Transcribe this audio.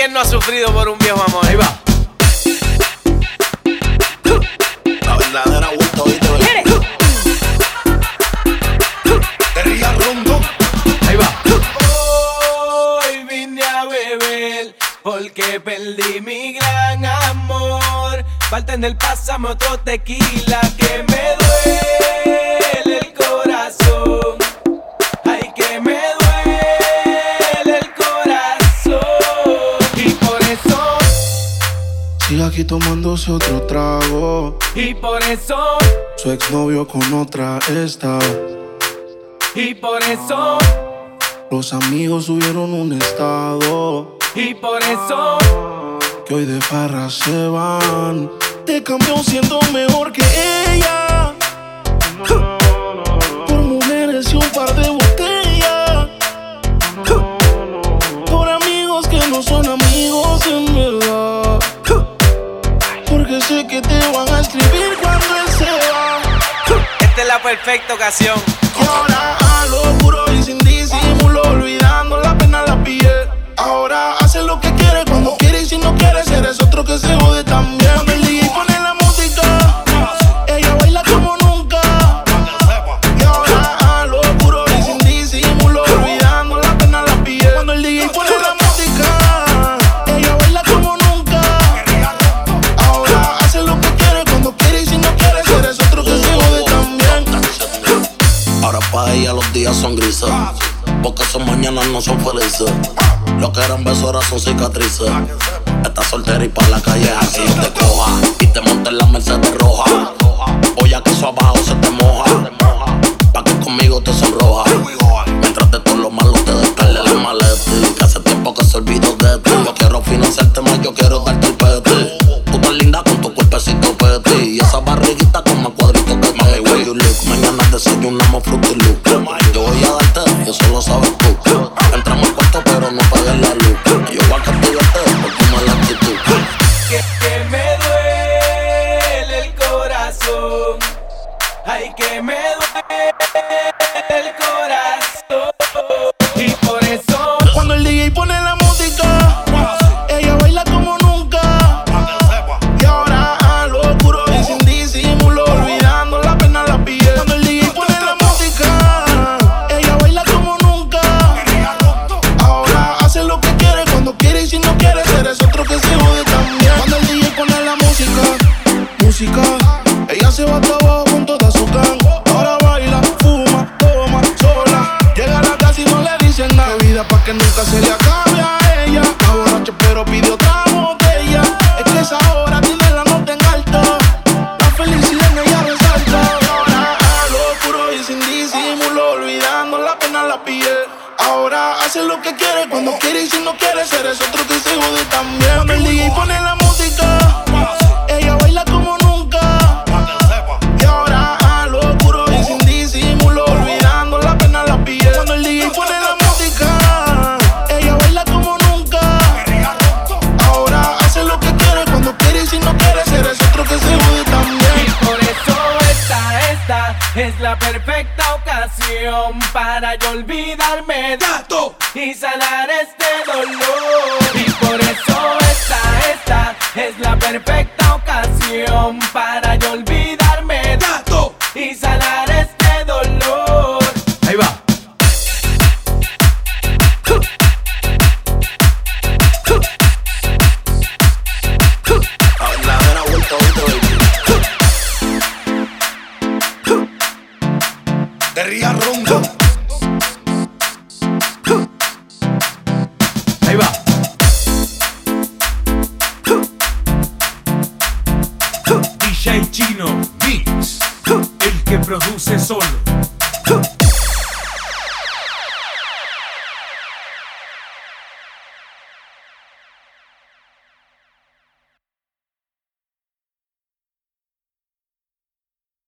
quién no ha sufrido por un viejo amor? Ahí va. La verdadera vuelta hoy te rías rondo. Ahí va. Hoy vine a beber porque perdí mi gran amor. Falta en el pásame otro tequila que me duele Aquí tomándose otro trago. y por eso, Su exnovio con otra está. y por eso, Los amigos subieron un estado. y por eso. Que hoy de farra se van. Te cambió siendo mejor que ella. Por mujeres y un par de Sé que te van a escribir cuando él se va. Esta es la perfecta ocasión. Y ahora a lo puro y sin disimulo, olvidando para ella los días son grises. Porque sus mañanas no son felices. Lo que eran besos ahora son cicatrices. Estás soltera y para la calle así no te coja. Y te montes en la Mercedes roja. Voy a que eso abajo se te moja. Pa' que conmigo te sonroja. Mientras de todo lo malo te descargue el malete. Que hace tiempo que se olvidó de ti. Yo quiero financiarte más, yo quiero darte el pete. Tú estás linda con tu cuerpecito peti. Y esa barriguita con más cuadritos que you look. Mañana desayunamos fruity loop. Yo voy a darte, eso lo sabes tú. Entramos al cuarto, pero no pagues la luz. Yo voy a castigarte por tu mala actitud. que, que me duele el corazón. Ay, que me duele ella se va hasta abajo con toda su gang. Ahora baila, fuma, toma, sola. Llega a la casa y no le dicen nada. Vida pa' que nunca se le acabe a ella. Está borracha pero pide otra botella. Es que esa hora tiene la nota en alto. La felicidad en ella resalta. Ahora a lo puro y sin disimulo, olvidando la pena la piel. Ahora hace lo que quiere cuando quiere y si no quiere, eres otro que se jode también. Cuando el DJ pone para yo olvidarme de y sanar este dolor. Rías rondo. Ahí va. DJ Chino Mix, el que produce solo.